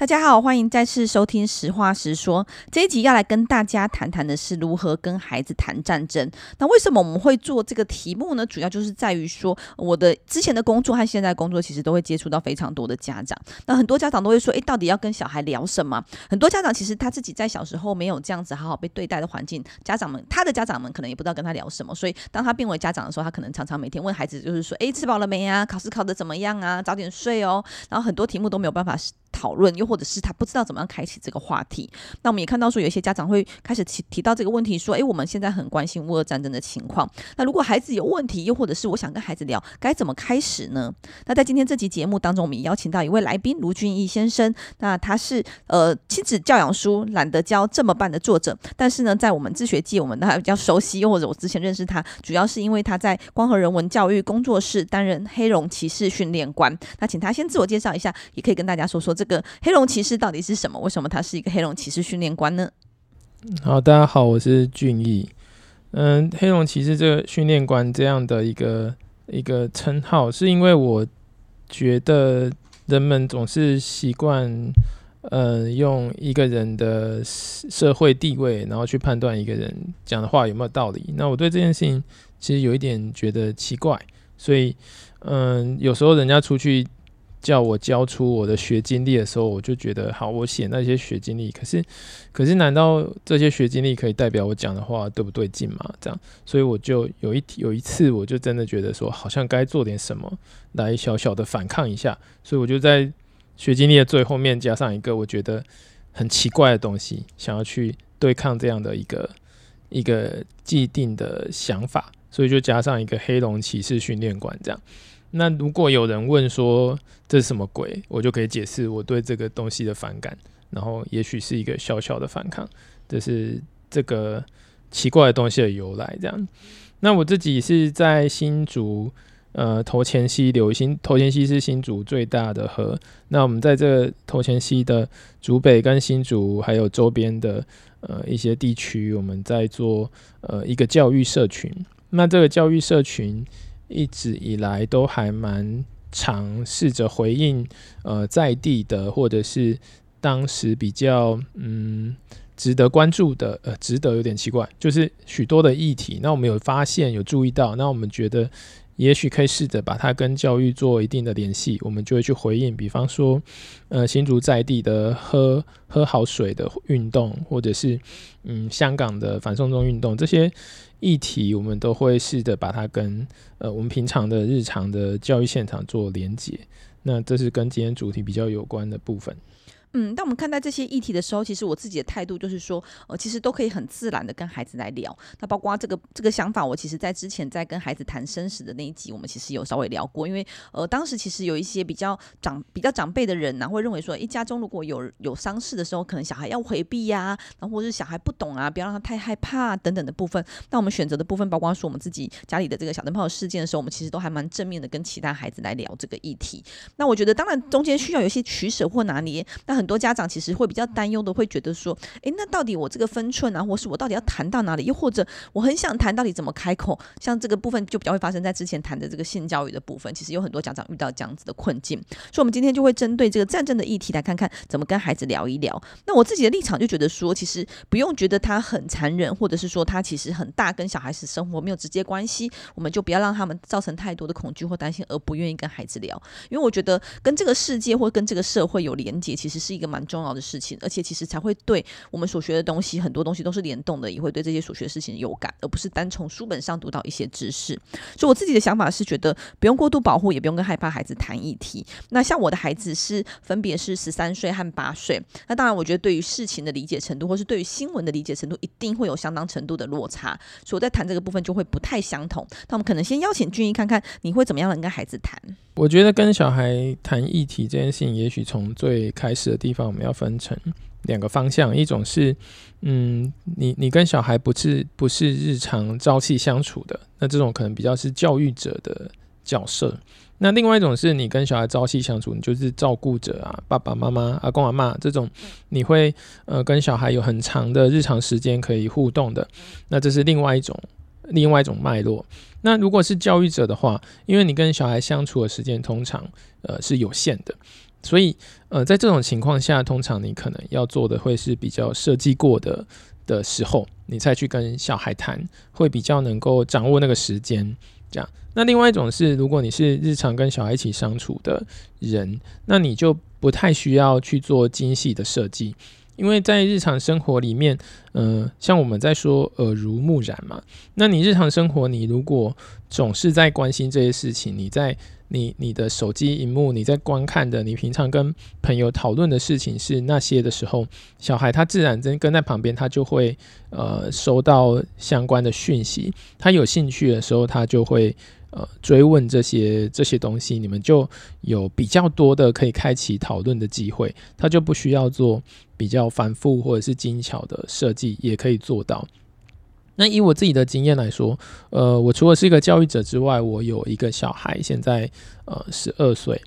大家好，欢迎再次收听《实话实说》这一集，要来跟大家谈谈的是如何跟孩子谈战争。那为什么我们会做这个题目呢？主要就是在于说，我的之前的工作和现在工作，其实都会接触到非常多的家长。那很多家长都会说，诶，到底要跟小孩聊什么？很多家长其实他自己在小时候没有这样子好好被对待的环境，家长们他的家长们可能也不知道跟他聊什么。所以当他变为家长的时候，他可能常常每天问孩子，就是说，诶，吃饱了没啊？考试考得怎么样啊？早点睡哦。然后很多题目都没有办法讨论，又或者是他不知道怎么样开启这个话题。那我们也看到说，有一些家长会开始提提到这个问题，说：“诶，我们现在很关心乌俄战争的情况。那如果孩子有问题，又或者是我想跟孩子聊，该怎么开始呢？”那在今天这集节目当中，我们也邀请到一位来宾卢俊义先生。那他是呃亲子教养书《懒得教这么办》的作者，但是呢，在我们自学界，我们还比较熟悉，又或者我之前认识他，主要是因为他在光和人文教育工作室担任黑龙骑士训练官。那请他先自我介绍一下，也可以跟大家说说这个黑龙骑士到底是什么？为什么他是一个黑龙骑士训练官呢？好，大家好，我是俊义。嗯，黑龙骑士这个训练官这样的一个一个称号，是因为我觉得人们总是习惯，呃，用一个人的社会地位，然后去判断一个人讲的话有没有道理。那我对这件事情其实有一点觉得奇怪，所以，嗯，有时候人家出去。叫我交出我的学经历的时候，我就觉得好，我写那些学经历。可是，可是，难道这些学经历可以代表我讲的话对不对劲吗？这样，所以我就有一有一次，我就真的觉得说，好像该做点什么来小小的反抗一下。所以我就在学经历的最后面加上一个我觉得很奇怪的东西，想要去对抗这样的一个一个既定的想法，所以就加上一个黑龙骑士训练馆这样。那如果有人问说这是什么鬼，我就可以解释我对这个东西的反感，然后也许是一个小小的反抗，这是这个奇怪的东西的由来。这样，那我自己是在新竹，呃，头前溪流新头前溪是新竹最大的河。那我们在这头前溪的竹北跟新竹还有周边的呃一些地区，我们在做呃一个教育社群。那这个教育社群。一直以来都还蛮尝试着回应，呃，在地的或者是当时比较嗯值得关注的，呃，值得有点奇怪，就是许多的议题。那我们有发现，有注意到，那我们觉得也许可以试着把它跟教育做一定的联系，我们就会去回应。比方说，呃，新竹在地的喝喝好水的运动，或者是嗯香港的反送中运动这些。议题，我们都会试着把它跟呃我们平常的日常的教育现场做连结，那这是跟今天主题比较有关的部分。嗯，当我们看待这些议题的时候，其实我自己的态度就是说，呃，其实都可以很自然的跟孩子来聊。那包括这个这个想法，我其实在之前在跟孩子谈生死的那一集，我们其实有稍微聊过。因为呃，当时其实有一些比较长比较长辈的人呢、会认为说，一家中如果有有丧事的时候，可能小孩要回避呀、然后或是小孩不懂啊，不要让他太害怕、等等的部分。那我们选择的部分，包括说我们自己家里的这个小灯泡事件的时候，我们其实都还蛮正面的跟其他孩子来聊这个议题。那我觉得，当然中间需要有一些取舍或拿捏。那很多家长其实会比较担忧的，会觉得说，诶，那到底我这个分寸啊，或是我到底要谈到哪里？又或者我很想谈到底怎么开口？像这个部分就比较会发生在之前谈的这个性教育的部分，其实有很多家长遇到这样子的困境。所以，我们今天就会针对这个战争的议题来看看怎么跟孩子聊一聊。那我自己的立场就觉得说，其实不用觉得他很残忍，或者是说他其实很大，跟小孩子生活没有直接关系，我们就不要让他们造成太多的恐惧或担心，而不愿意跟孩子聊。因为我觉得跟这个世界或跟这个社会有连结，其实是是一个蛮重要的事情，而且其实才会对我们所学的东西，很多东西都是联动的，也会对这些所学事情有感，而不是单从书本上读到一些知识。所以我自己的想法是觉得不用过度保护，也不用跟害怕孩子谈议题。那像我的孩子是分别是十三岁和八岁，那当然我觉得对于事情的理解程度，或是对于新闻的理解程度，一定会有相当程度的落差。所以我在谈这个部分就会不太相同。那我们可能先邀请俊义看看你会怎么样能跟孩子谈。我觉得跟小孩谈议题这件事情，也许从最开始地方，我们要分成两个方向，一种是，嗯，你你跟小孩不是不是日常朝夕相处的，那这种可能比较是教育者的角色。那另外一种是你跟小孩朝夕相处，你就是照顾者啊，爸爸妈妈、阿公阿妈这种，你会呃跟小孩有很长的日常时间可以互动的，那这是另外一种。另外一种脉络，那如果是教育者的话，因为你跟小孩相处的时间通常呃是有限的，所以呃，在这种情况下，通常你可能要做的会是比较设计过的的时候，你再去跟小孩谈，会比较能够掌握那个时间。这样，那另外一种是，如果你是日常跟小孩一起相处的人，那你就不太需要去做精细的设计，因为在日常生活里面，嗯、像我们在说耳濡目染嘛，那你日常生活，你如果总是在关心这些事情，你在。你你的手机荧幕，你在观看的，你平常跟朋友讨论的事情是那些的时候，小孩他自然跟跟在旁边，他就会呃收到相关的讯息。他有兴趣的时候，他就会呃追问这些这些东西，你们就有比较多的可以开启讨论的机会。他就不需要做比较繁复或者是精巧的设计，也可以做到。那以我自己的经验来说，呃，我除了是一个教育者之外，我有一个小孩，现在呃十二岁，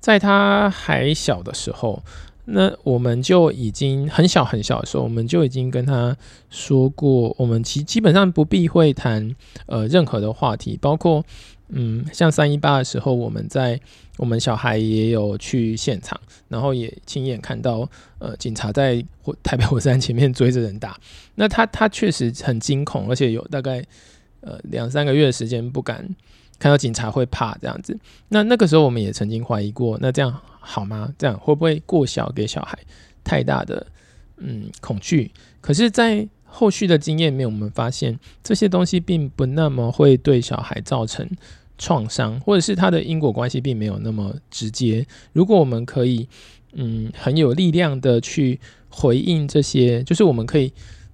在他还小的时候，那我们就已经很小很小的时候，我们就已经跟他说过，我们其基本上不避讳谈呃任何的话题，包括嗯像三一八的时候，我们在。我们小孩也有去现场，然后也亲眼看到，呃，警察在火台北火车站前面追着人打。那他他确实很惊恐，而且有大概呃两三个月的时间不敢看到警察会怕这样子。那那个时候我们也曾经怀疑过，那这样好吗？这样会不会过小给小孩太大的嗯恐惧？可是，在后续的经验里面，我们发现这些东西并不那么会对小孩造成。创伤，或者是他的因果关系并没有那么直接。如果我们可以，嗯，很有力量的去回应这些，就是我们可以，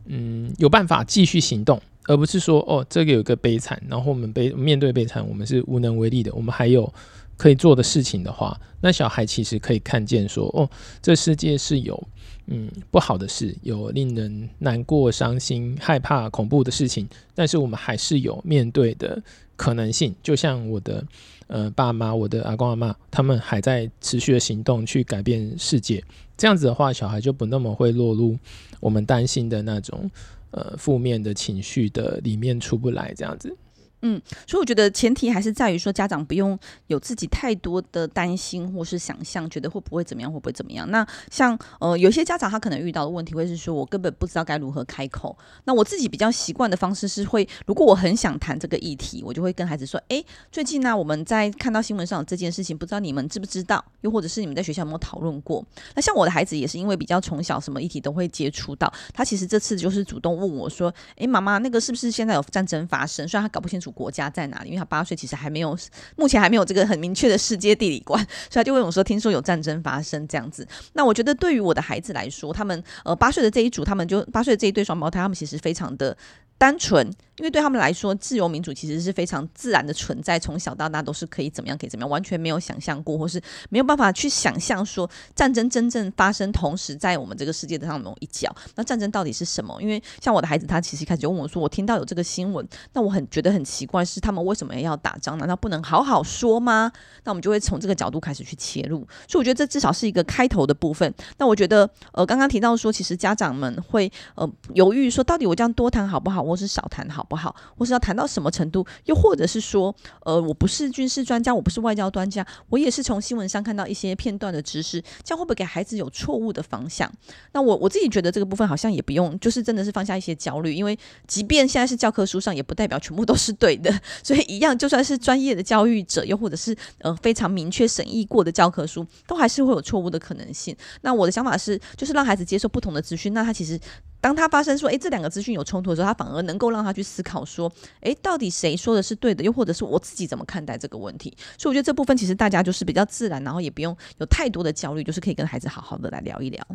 嗯，有办法继续行动，而不是说，哦，这个有个悲惨，然后我们悲面对悲惨，我们是无能为力的。我们还有可以做的事情的话，那小孩其实可以看见说，哦，这世界是有，嗯，不好的事，有令人难过、伤心、害怕、恐怖的事情，但是我们还是有面对的。可能性，就像我的呃爸妈、我的阿公阿妈，他们还在持续的行动去改变世界。这样子的话，小孩就不那么会落入我们担心的那种呃负面的情绪的里面出不来。这样子。嗯，所以我觉得前提还是在于说，家长不用有自己太多的担心或是想象，觉得会不会怎么样，会不会怎么样。那像呃，有些家长他可能遇到的问题会是说，我根本不知道该如何开口。那我自己比较习惯的方式是会，如果我很想谈这个议题，我就会跟孩子说，诶，最近呢，我们在看到新闻上有这件事情，不知道你们知不知道？又或者是你们在学校有没有讨论过？那像我的孩子也是因为比较从小什么议题都会接触到，他其实这次就是主动问我说，诶，妈妈，那个是不是现在有战争发生？虽然他搞不清楚。国家在哪里？因为他八岁，其实还没有，目前还没有这个很明确的世界地理观，所以他就问我说：“听说有战争发生这样子。”那我觉得对于我的孩子来说，他们呃八岁的这一组，他们就八岁的这一对双胞胎，他们其实非常的。单纯，因为对他们来说，自由民主其实是非常自然的存在，从小到大都是可以怎么样，可以怎么样，完全没有想象过，或是没有办法去想象说战争真正发生，同时在我们这个世界的上某一角，那战争到底是什么？因为像我的孩子，他其实开始就问我说：“我听到有这个新闻，那我很觉得很奇怪，是他们为什么要打仗？难道不能好好说吗？”那我们就会从这个角度开始去切入，所以我觉得这至少是一个开头的部分。那我觉得，呃，刚刚提到说，其实家长们会呃犹豫说，到底我这样多谈好不好？或是少谈好不好？或是要谈到什么程度？又或者是说，呃，我不是军事专家，我不是外交专家，我也是从新闻上看到一些片段的知识，这样会不会给孩子有错误的方向？那我我自己觉得这个部分好像也不用，就是真的是放下一些焦虑，因为即便现在是教科书上，也不代表全部都是对的。所以一样，就算是专业的教育者，又或者是呃非常明确审议过的教科书，都还是会有错误的可能性。那我的想法是，就是让孩子接受不同的资讯，那他其实。当他发生说，诶，这两个资讯有冲突的时候，他反而能够让他去思考说，诶，到底谁说的是对的，又或者是我自己怎么看待这个问题？所以我觉得这部分其实大家就是比较自然，然后也不用有太多的焦虑，就是可以跟孩子好好的来聊一聊。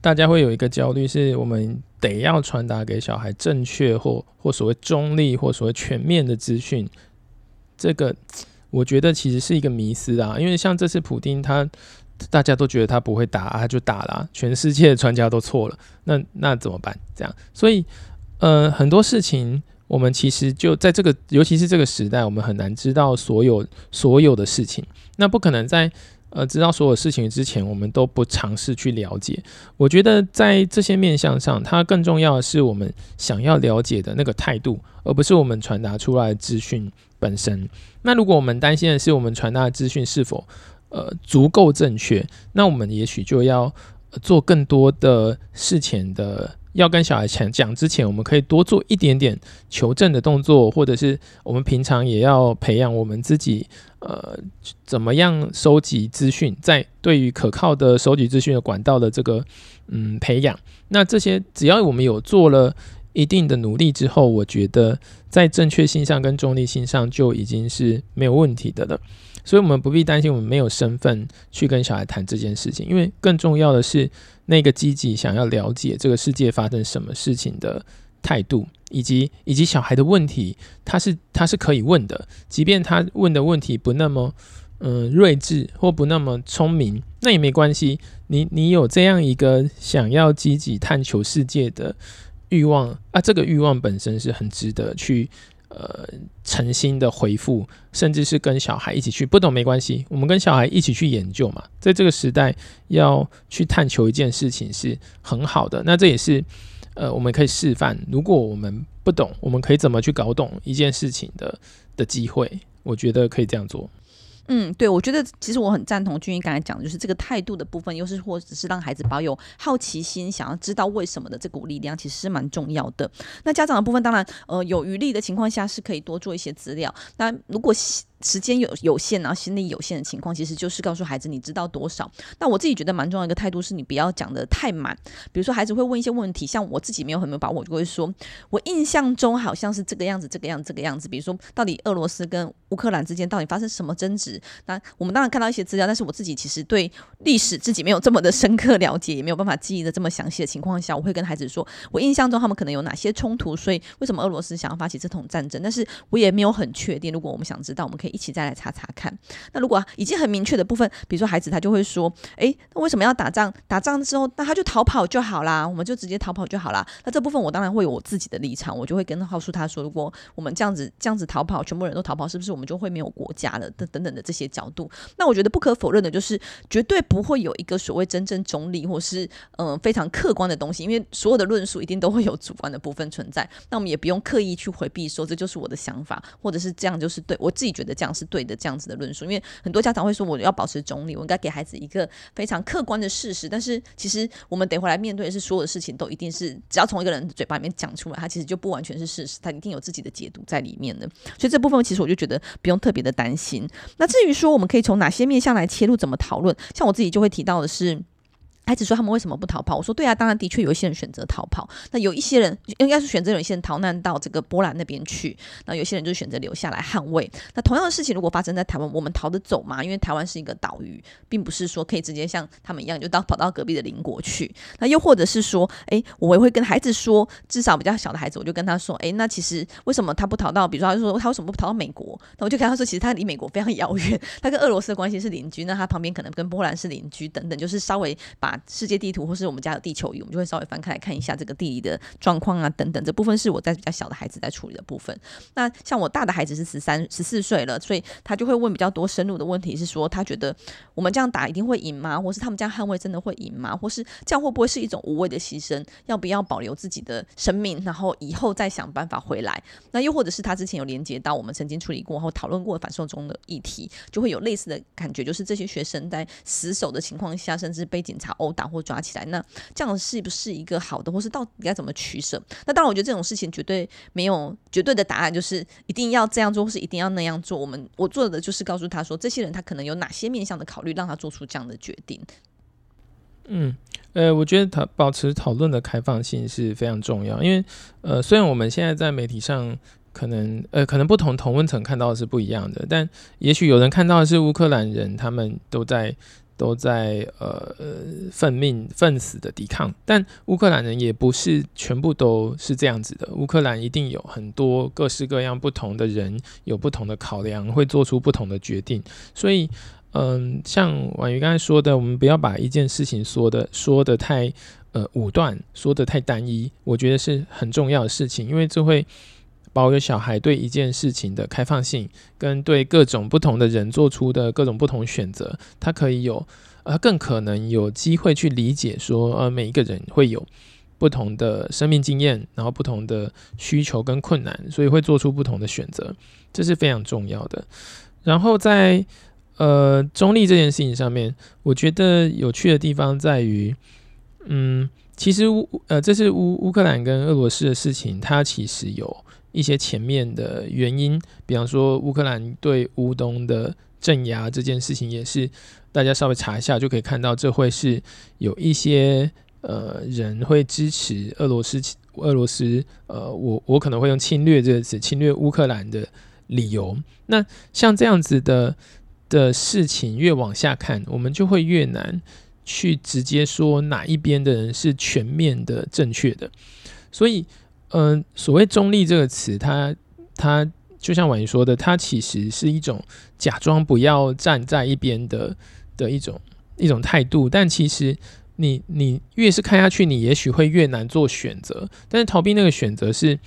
大家会有一个焦虑，是我们得要传达给小孩正确或或所谓中立或所谓全面的资讯。这个我觉得其实是一个迷思啊，因为像这次普丁他。大家都觉得他不会打，他就打了，全世界的专家都错了，那那怎么办？这样，所以呃，很多事情我们其实就在这个，尤其是这个时代，我们很难知道所有所有的事情。那不可能在呃知道所有事情之前，我们都不尝试去了解。我觉得在这些面向上，它更重要的是我们想要了解的那个态度，而不是我们传达出来的资讯本身。那如果我们担心的是我们传达的资讯是否呃足够正确，那我们也许就要做更多的事前的。要跟小孩讲讲之前，我们可以多做一点点求证的动作，或者是我们平常也要培养我们自己，呃，怎么样收集资讯，在对于可靠的收集资讯的管道的这个嗯培养。那这些只要我们有做了一定的努力之后，我觉得在正确性上跟中立性上就已经是没有问题的了。所以，我们不必担心我们没有身份去跟小孩谈这件事情，因为更重要的是那个积极想要了解这个世界发生什么事情的态度，以及以及小孩的问题，他是他是可以问的，即便他问的问题不那么嗯、睿智或不那么聪明，那也没关系。你你有这样一个想要积极探求世界的欲望啊，这个欲望本身是很值得去。呃，诚心的回复，甚至是跟小孩一起去，不懂没关系，我们跟小孩一起去研究嘛。在这个时代，要去探求一件事情是很好的。那这也是呃，我们可以示范，如果我们不懂，我们可以怎么去搞懂一件事情的的机会。我觉得可以这样做。嗯，对，我觉得其实我很赞同俊英刚才讲的，就是这个态度的部分，又是或者是让孩子保有好奇心，想要知道为什么的这股力量，其实是蛮重要的。那家长的部分，当然，呃，有余力的情况下，是可以多做一些资料。那如果时间有有限，然后心力有限的情况，其实就是告诉孩子你知道多少。那我自己觉得蛮重要的一个态度是，你不要讲的太满。比如说，孩子会问一些问题，像我自己没有很没有把握，我就会说，我印象中好像是这个样子，这个样，这个样子。比如说，到底俄罗斯跟乌克兰之间到底发生什么争执？那我们当然看到一些资料，但是我自己其实对历史自己没有这么的深刻了解，也没有办法记忆的这么详细的情况下，我会跟孩子说，我印象中他们可能有哪些冲突，所以为什么俄罗斯想要发起这场战争？但是我也没有很确定。如果我们想知道，我们可以一起再来查查。看，那如果已经很明确的部分，比如说孩子他就会说，诶，那为什么要打仗？打仗之后，那他就逃跑就好啦，我们就直接逃跑就好啦。那这部分我当然会有我自己的立场，我就会跟他告诉他说，如果我们这样子这样子逃跑，全部人都逃跑，是不是我们就会没有国家了？等等等的这些角度，那我觉得不可否认的就是，绝对不会有一个所谓真正中立或是嗯、非常客观的东西，因为所有的论述一定都会有主观的部分存在。那我们也不用刻意去回避说这就是我的想法，或者是这样就是对，我自己觉得这样是对的这样子的论述，因为很多家长会说，我要保持中立，我应该给孩子一个非常客观的事实。但是其实我们得回来面对的是，所有的事情都一定是只要从一个人嘴巴里面讲出来，他其实就不完全是事实，他一定有自己的解读在里面的。所以这部分其实我就觉得不用特别的担心。那至于说我们可以从哪些面向来切入，怎么讨论，像我自己就会提到的是。孩子说他们为什么不逃跑？我说对啊，当然的确有一些人选择逃跑。那有一些人应该是选择有一些人逃难到这个波兰那边去，那有些人就选择留下来捍卫。那同样的事情如果发生在台湾，我们逃得走吗？因为台湾是一个岛屿，并不是说可以直接像他们一样就到跑到隔壁的邻国去。那又或者是说，诶，我也会跟孩子说，至少比较小的孩子，我就跟他说，诶，那其实为什么他不逃到？比如说，他说他为什么不逃到美国？那我就跟他说，其实他离美国非常遥远，他跟俄罗斯的关系是邻居，那他旁边可能跟波兰是邻居等等，就是稍微把世界地图。或是我们家有地球仪，我们就会稍微翻开来看一下这个地理的状况啊，等等。这部分是我在比较小的孩子在处理的部分。那像我大的孩子是十三、十四岁了，所以他就会问比较多深入的问题，是说他觉得我们这样打一定会赢吗？或是他们这样捍卫真的会赢吗？或是这样会不会是一种无谓的牺牲？要不要保留自己的生命，然后以后再想办法回来？那又或者是他之前有连接到我们曾经处理过或讨论过反送中的议题，就会有类似的感觉，就是这些学生在死守的情况下，甚至被警察殴打或抓起来。那这样是不是一个好的，或是到底该怎么取舍？那当然，我觉得这种事情绝对没有绝对的答案，就是一定要这样做，或是一定要那样做。我们我做的就是告诉他说，这些人他可能有哪些面向的考虑，让他做出这样的决定。嗯，呃，我觉得他保持讨论的开放性是非常重要，因为呃，虽然我们现在在媒体上可能呃，可能不同同温层看到的是不一样的，但也许有人看到的是乌克兰人，他们都在。都在呃奋命奋死的抵抗，但乌克兰人也不是全部都是这样子的。乌克兰一定有很多各式各样不同的人，有不同的考量，会做出不同的决定。所以，嗯、像婉瑜刚才说的，我们不要把一件事情说的说的太呃武断，说的太单一，我觉得是很重要的事情，因为这会。保有小孩对一件事情的开放性，跟对各种不同的人做出的各种不同选择，他可以有，呃，更可能有机会去理解说，呃，每一个人会有不同的生命经验，然后不同的需求跟困难，所以会做出不同的选择，这是非常重要的。然后在呃，中立这件事情上面，我觉得有趣的地方在于，嗯，其实乌呃，这是乌乌克兰跟俄罗斯的事情，它其实有一些前面的原因，比方说乌克兰对乌东的镇压这件事情，也是大家稍微查一下就可以看到，这会是有一些呃人会支持俄罗斯，俄罗斯呃，我我可能会用侵略这个词，侵略乌克兰的理由。那像这样子的。的事情越往下看，我们就会越难去直接说哪一边的人是全面的正确的。所以，嗯、所谓中立这个词，它它就像婉瑜说的，它其实是一种假装不要站在一边的的一种一种态度。但其实，你你越是看下去，你也许会越难做选择。但是逃避那个选择是。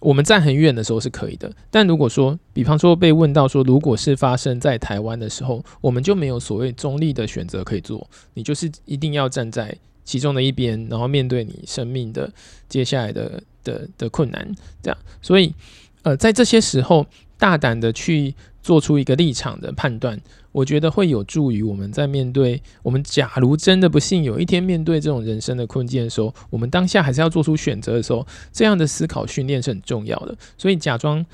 我们站很远的时候是可以的，但如果说，比方说被问到说，如果是发生在台湾的时候，我们就没有所谓中立的选择可以做，你就是一定要站在其中的一边，然后面对你生命的接下来的的的困难，这样。所以，呃，在这些时候，大胆的去做出一个立场的判断。我觉得会有助于我们在面对我们，假如真的不幸有一天面对这种人生的困境的时候，我们当下还是要做出选择的时候，这样的思考训练是很重要的。所以假装，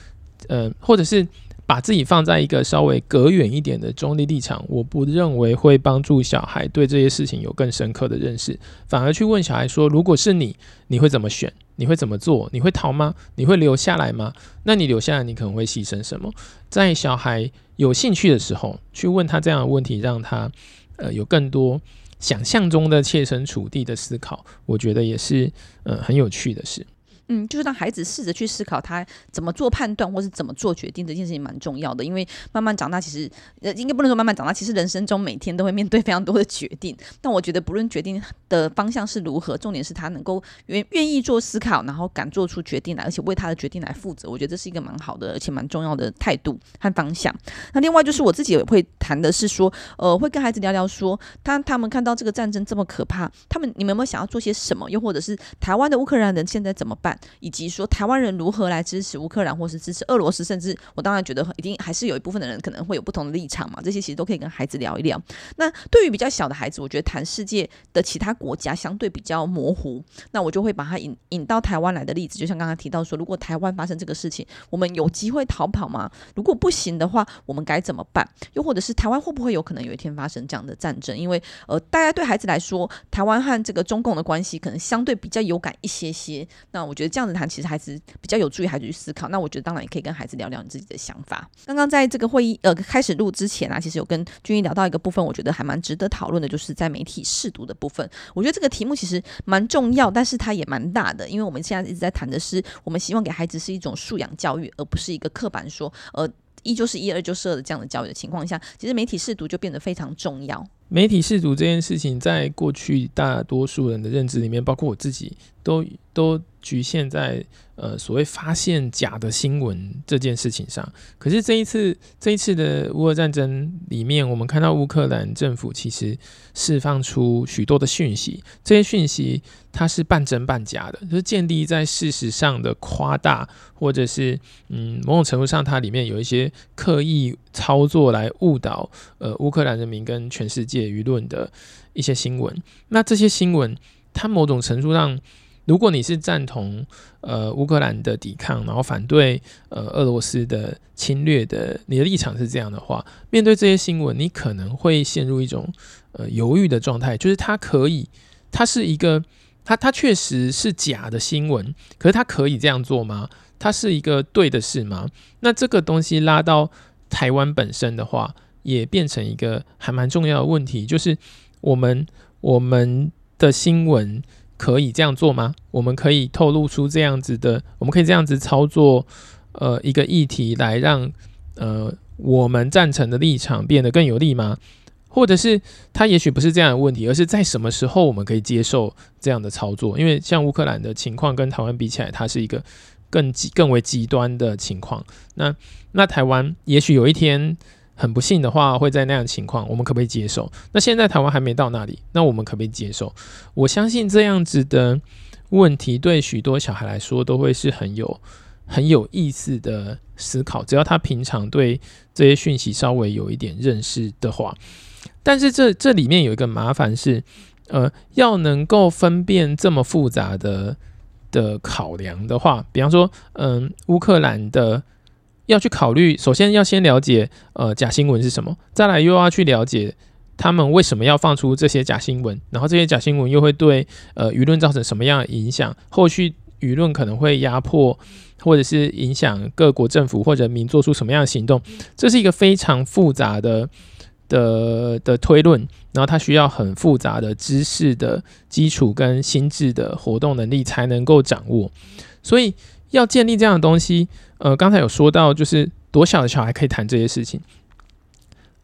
呃，或者是把自己放在一个稍微隔远一点的中立立场，我不认为会帮助小孩对这些事情有更深刻的认识，反而去问小孩说：“如果是你，你会怎么选？你会怎么做？你会逃吗？你会留下来吗？那你留下来，你可能会牺牲什么？”在小孩。有兴趣的时候，去问他这样的问题，让他呃有更多想象中的切身处地的思考，我觉得也是呃很有趣的事。嗯，就是让孩子试着去思考他怎么做判断，或是怎么做决定，这件事情蛮重要的。因为慢慢长大，其实呃，应该不能说慢慢长大，其实人生中每天都会面对非常多的决定。但我觉得，不论决定的方向是如何，重点是他能够愿愿意做思考，然后敢做出决定来，而且为他的决定来负责。我觉得这是一个蛮好的，而且蛮重要的态度和方向。那另外就是我自己也会谈的是说，呃，会跟孩子聊聊说，他他们看到这个战争这么可怕，他们你们有没有想要做些什么？又或者是台湾的乌克兰人现在怎么办？以及说台湾人如何来支持乌克兰，或是支持俄罗斯，甚至我当然觉得一定还是有一部分的人可能会有不同的立场嘛。这些其实都可以跟孩子聊一聊。那对于比较小的孩子，我觉得谈世界的其他国家相对比较模糊，那我就会把它引引到台湾来的例子。就像刚刚提到说，如果台湾发生这个事情，我们有机会逃跑吗？如果不行的话，我们该怎么办？又或者是台湾会不会有可能有一天发生这样的战争？因为呃，大家对孩子来说，台湾和这个中共的关系可能相对比较有感一些些。那我觉得这样子谈。其实还是比较有助于孩子去思考，那我觉得当然也可以跟孩子聊聊你自己的想法。刚刚在这个会议呃开始录之前啊，其实有跟君毅聊到一个部分，我觉得还蛮值得讨论的，就是在媒体试读的部分。我觉得这个题目其实蛮重要，但是它也蛮大的，因为我们现在一直在谈的是，我们希望给孩子是一种素养教育，而不是一个刻板说呃一就是一，二就是二的这样的教育的情况下，其实媒体试读就变得非常重要。媒体试读这件事情，在过去大多数人的认知里面，包括我自己，都都局限在呃所谓发现假的新闻这件事情上。可是这一次这一次的乌俄战争里面，我们看到乌克兰政府其实释放出许多的讯息，这些讯息它是半真半假的，就是建立在事实上的夸大，或者是嗯某种程度上它里面有一些刻意操作来误导呃乌克兰人民跟全世界。舆论的一些新闻，那这些新闻，它某种程度上，如果你是赞同呃乌克兰的抵抗，然后反对呃俄罗斯的侵略的，你的立场是这样的话，面对这些新闻，你可能会陷入一种呃犹豫的状态，就是它可以，它是一个，它它确实是假的新闻，可是它可以这样做吗？它是一个对的事吗？那这个东西拉到台湾本身的话。也变成一个还蛮重要的问题，就是我们我们的新闻可以这样做吗？我们可以透露出这样子的，我们可以这样子操作，呃，一个议题来让呃我们赞成的立场变得更有利吗？或者是它也许不是这样的问题，而是在什么时候我们可以接受这样的操作？因为像乌克兰的情况跟台湾比起来，它是一个更极更为极端的情况。那那台湾也许有一天。很不幸的话，会在那样的情况，我们可不可以接受？那现在台湾还没到那里，那我们可不可以接受？我相信这样子的问题对许多小孩来说都会是很有很有意思的思考，只要他平常对这些讯息稍微有一点认识的话。但是这这里面有一个麻烦是，呃，要能够分辨这么复杂的的考量的话，比方说，嗯，乌克兰的要去考虑，首先要先了解呃假新闻是什么，再来又要去了解他们为什么要放出这些假新闻，然后这些假新闻又会对呃舆论造成什么样的影响，后续舆论可能会压迫或者是影响各国政府或者民做出什么样的行动，这是一个非常复杂的的的推论，然后它需要很复杂的知识的基础跟心智的活动能力才能够掌握，所以要建立这样的东西，呃，刚才有说到，就是多小的小孩可以谈这些事情，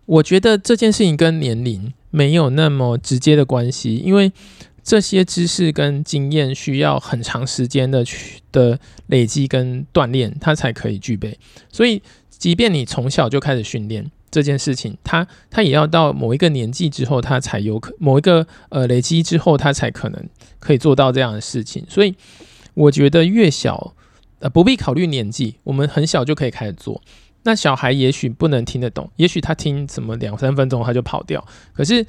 我觉得这件事情跟年龄没有那么直接的关系，因为这些知识跟经验需要很长时间的去的累积跟锻炼，它才可以具备，所以即便你从小就开始训练。这件事情，他他也要到某一个年纪之后，他才有可某一个呃累积之后，他才可能可以做到这样的事情。所以我觉得越小呃不必考虑年纪，我们很小就可以开始做。那小孩也许不能听得懂，也许他听什么两三分钟他就跑掉。可是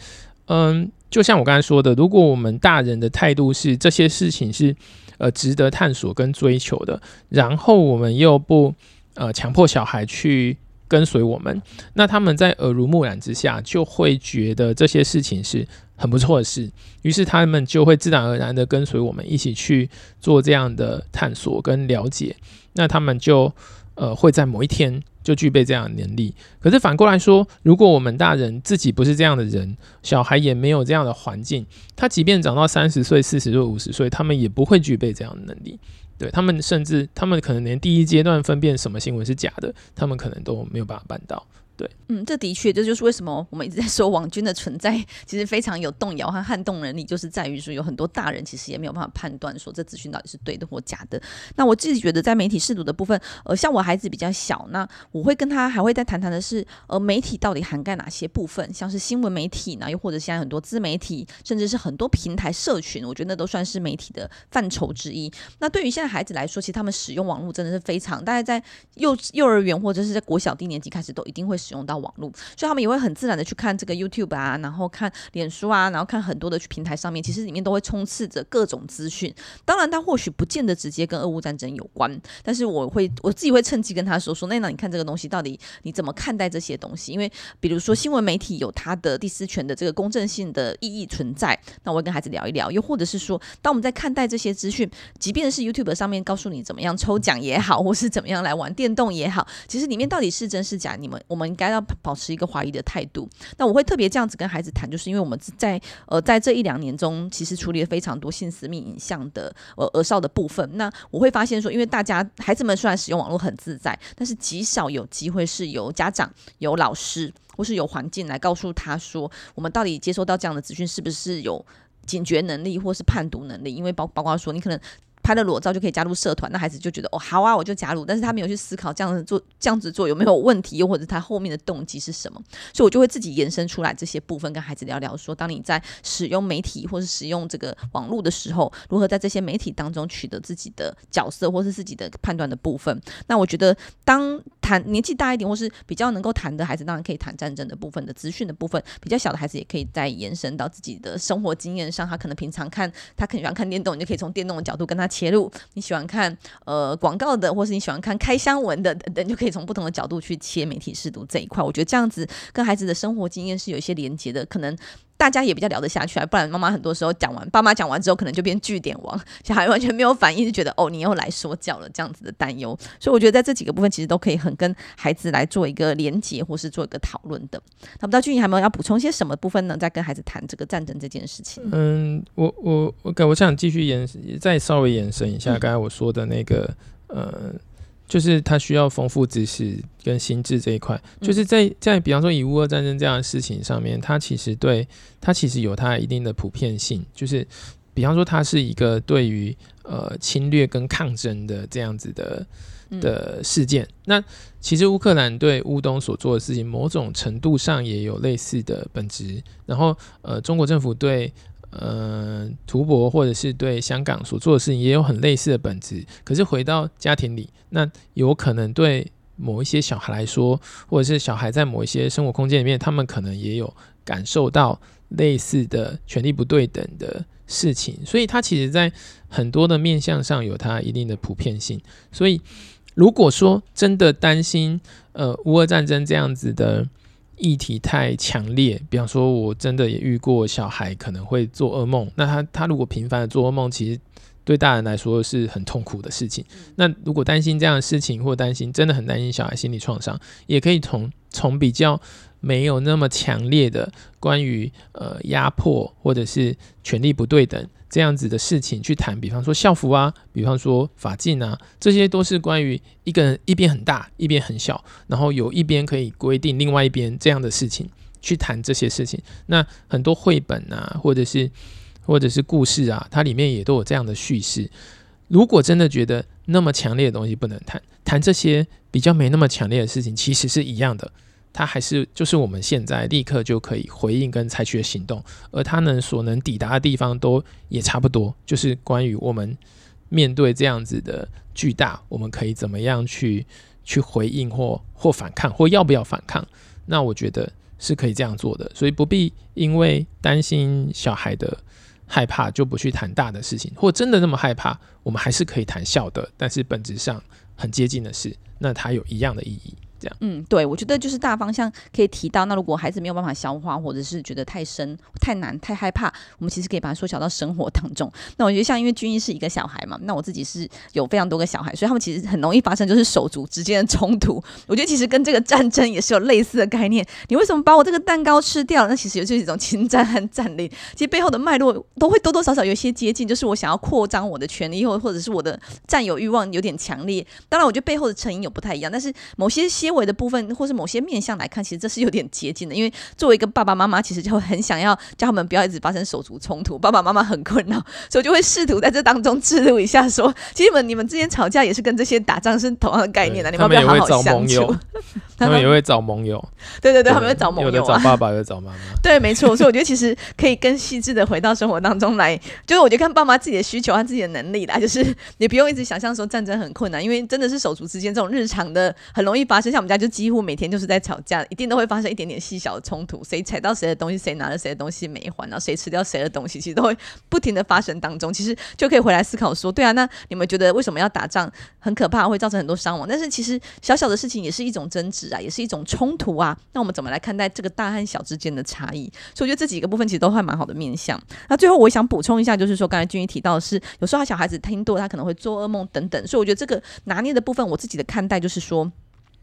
嗯，就像我刚才说的，如果我们大人的态度是这些事情是呃值得探索跟追求的，然后我们又不呃强迫小孩去。跟随我们，那他们在耳濡目染之下，就会觉得这些事情是很不错的事，于是他们就会自然而然的跟随我们一起去做这样的探索跟了解。那他们就呃会在某一天就具备这样的能力。可是反过来说，如果我们大人自己不是这样的人，小孩也没有这样的环境，他即便长到三十岁、四十岁、五十岁，他们也不会具备这样的能力。对，他们甚至，他们可能连第一阶段分辨什么新闻是假的，他们可能都没有办法办到。对，嗯，这的确，这就是为什么我们一直在说网军的存在，其实非常有动摇和撼动能力，就是在于说有很多大人其实也没有办法判断说这资讯到底是对的或假的。那我自己觉得在媒体试读的部分，呃，像我孩子比较小，那我会跟他还会再谈谈的是，呃，媒体到底涵盖哪些部分，像是新闻媒体呢，又或者现在很多自媒体，甚至是很多平台社群，我觉得那都算是媒体的范畴之一。那对于现在孩子来说，其实他们使用网络真的是非常，大概在幼幼儿园或者是在国小低年级开始都一定会使。用到网络，所以他们也会很自然的去看这个 YouTube 啊，然后看脸书啊，然后看很多的平台上面，其实里面都会充斥着各种资讯。当然，他或许不见得直接跟俄乌战争有关，但是我会我自己会趁机跟他说说，那那你看这个东西到底你怎么看待这些东西？因为比如说新闻媒体有它的第四权的这个公正性的意义存在，那我会跟孩子聊一聊。又或者是说，当我们在看待这些资讯，即便是 YouTube 上面告诉你怎么样抽奖也好，或是怎么样来玩电动也好，其实里面到底是真是假，你们我们。该要保持一个怀疑的态度。那我会特别这样子跟孩子谈，就是因为我们在呃在这一两年中，其实处理了非常多性私密影像的呃儿少的部分。那我会发现说，因为大家孩子们虽然使用网络很自在，但是极少有机会是由家长、有老师或是有环境来告诉他说，我们到底接收到这样的资讯是不是有警觉能力或是判读能力？因为包包括说你可能。拍了裸照就可以加入社团，那孩子就觉得哦好啊，我就加入。但是他没有去思考这样子做这样子做有没有问题，又或者他后面的动机是什么。所以我就会自己延伸出来这些部分，跟孩子聊聊说，当你在使用媒体或是使用这个网络的时候，如何在这些媒体当中取得自己的角色或是自己的判断的部分。那我觉得，当谈年纪大一点或是比较能够谈的孩子，当然可以谈战争的部分的资讯的部分；比较小的孩子也可以再延伸到自己的生活经验上。他可能平常看他很喜欢看电动，你就可以从电动的角度跟他。切入你喜欢看呃广告的，或是你喜欢看开箱文的等等，就可以从不同的角度去切媒体试读这一块。我觉得这样子跟孩子的生活经验是有一些连接的，可能。大家也比较聊得下去啊，不然妈妈很多时候讲完，爸妈讲完之后，可能就变据点王，小孩完全没有反应，就觉得哦，你又来说教了这样子的担忧。所以我觉得在这几个部分，其实都可以很跟孩子来做一个连结，或是做一个讨论的。那不知道俊毅还没有要补充些什么部分呢？在跟孩子谈这个战争这件事情。嗯，我我我我想继续延再稍微延伸一下刚才我说的那个，嗯。呃就是他需要丰富知识跟心智这一块，就是在在比方说以乌俄战争这样的事情上面，它其实对它其实有它一定的普遍性。就是比方说，它是一个对于呃侵略跟抗争的这样子的的事件。那其实乌克兰对乌东所做的事情，某种程度上也有类似的本质。然后呃，中国政府对。呃，图博或者是对香港所做的事情也有很类似的本质，可是回到家庭里，那有可能对某一些小孩来说，或者是小孩在某一些生活空间里面，他们可能也有感受到类似的权力不对等的事情，所以它其实在很多的面向上有它一定的普遍性。所以，如果说真的担心，呃，乌俄战争这样子的议题太强烈，比方说，我真的也遇过小孩可能会做噩梦，那他他如果频繁的做噩梦，其实。对大人来说是很痛苦的事情。那如果担心这样的事情，或担心真的很担心小孩心理创伤，也可以从从比较没有那么强烈的关于呃压迫或者是权力不对等这样子的事情去谈。比方说校服啊，比方说法禁啊，这些都是关于一个人一边很大，一边很小，然后有一边可以规定另外一边这样的事情去谈这些事情。那很多绘本啊，或者是。或者是故事啊，它里面也都有这样的叙事。如果真的觉得那么强烈的东西不能谈，谈这些比较没那么强烈的事情，其实是一样的。它还是就是我们现在立刻就可以回应跟采取的行动，而它能所能抵达的地方都也差不多。就是关于我们面对这样子的巨大，我们可以怎么样去去回应或或反抗，或要不要反抗？那我觉得是可以这样做的，所以不必因为担心小孩的。害怕就不去谈大的事情，或真的那么害怕，我们还是可以谈小的，但是本质上很接近的事，那它有一样的意义。嗯，对，我觉得就是大方向可以提到。那如果孩子没有办法消化，或者是觉得太深、太难、太害怕，我们其实可以把它缩小到生活当中。那我觉得像因为均一是一个小孩嘛，那我自己是有非常多个小孩，所以他们其实很容易发生就是手足之间的冲突。我觉得其实跟这个战争也是有类似的概念。你为什么把我这个蛋糕吃掉了？那其实就是一种侵占和占领。其实背后的脉络都会多多少少有一些接近，就是我想要扩张我的权利，或或者是我的占有欲望有点强烈。当然，我觉得背后的成因有不太一样，但是某些些微的部分或是某些面向来看，其实这是有点接近的，因为作为一个爸爸妈妈，其实就很想要叫他们不要一直发生手足冲突。爸爸妈妈很困扰，所以我就会试图在这当中置入一下，说，其实你们你们之间吵架也是跟这些打仗是同样的概念的，你们要不要好好相处？他们也会找盟友，对对对，他们会找盟友，有的找爸爸，有的找妈妈。对，没错。所以我觉得其实可以更细致的回到生活当中来，就是我觉得看爸妈自己的需求和自己的能力啦，就是你不用一直想象说战争很困难，因为真的是手足之间这种日常的很容易发生，像我们家就几乎每天就是在吵架，一定都会发生一点点细小的冲突，谁踩到谁的东西，谁拿了谁的东西没还，然后谁吃掉谁的东西，其实都会不停的发生当中。其实就可以回来思考说，对啊，那你们觉得为什么要打仗？很可怕，会造成很多伤亡。但是其实小小的事情也是一种争执啊，也是一种冲。突啊，那我们怎么来看待这个大和小之间的差异？所以我觉得这几个部分其实都还蛮好的面向。那最后我想补充一下，就是说刚才均一提到是，有时候他小孩子听多，他可能会做噩梦等等。所以我觉得这个拿捏的部分，我自己的看待就是说。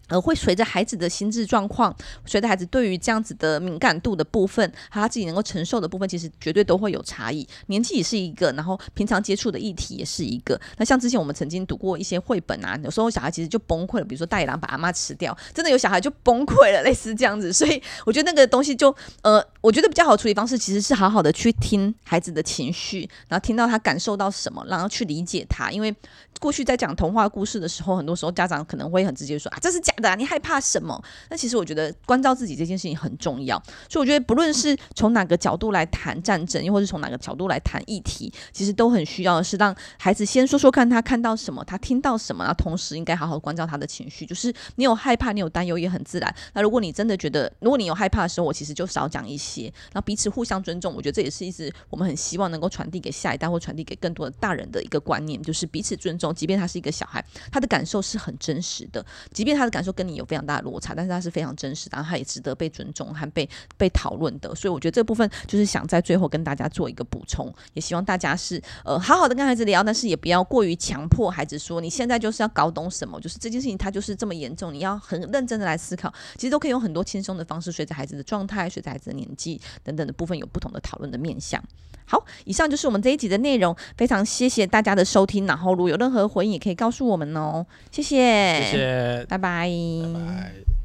呃，会随着孩子的心智状况，随着孩子对于这样子的敏感度的部分，和他自己能够承受的部分，其实绝对都会有差异。年纪也是一个，然后平常接触的议题也是一个。那像之前我们曾经读过一些绘本啊，有时候小孩其实就崩溃了，比如说大野狼把阿妈吃掉，真的有小孩就崩溃了，类似这样子。所以我觉得那个东西就，呃，我觉得比较好处理方式其实是好好的去听孩子的情绪，然后听到他感受到什么，然后去理解他，因为。过去在讲童话故事的时候，很多时候家长可能会很直接说啊，这是假的，你害怕什么？那其实我觉得关照自己这件事情很重要，所以我觉得不论是从哪个角度来谈战争，又或是从哪个角度来谈议题，其实都很需要的是让孩子先说说看他看到什么，他听到什么，然后同时应该好好关照他的情绪。就是你有害怕，你有担忧也很自然。那如果你真的觉得，如果你有害怕的时候，我其实就少讲一些，然后彼此互相尊重。我觉得这也是一直我们很希望能够传递给下一代或传递给更多的大人的一个观念，就是彼此尊重。即便他是一个小孩，他的感受是很真实的，即便他的感受跟你有非常大的落差，但是他是非常真实的，然后他也值得被尊重和被被讨论的。所以我觉得这部分就是想在最后跟大家做一个补充，也希望大家是呃好好的跟孩子聊，但是也不要过于强迫孩子说你现在就是要搞懂什么，就是这件事情它就是这么严重，你要很认真的来思考。其实都可以用很多轻松的方式，随着孩子的状态，随着孩子的年纪等等的部分，有不同的讨论的面向。好，以上就是我们这一集的内容，非常谢谢大家的收听。然后如果有任何回应，也可以告诉我们哦。谢谢，谢谢，拜拜。拜拜。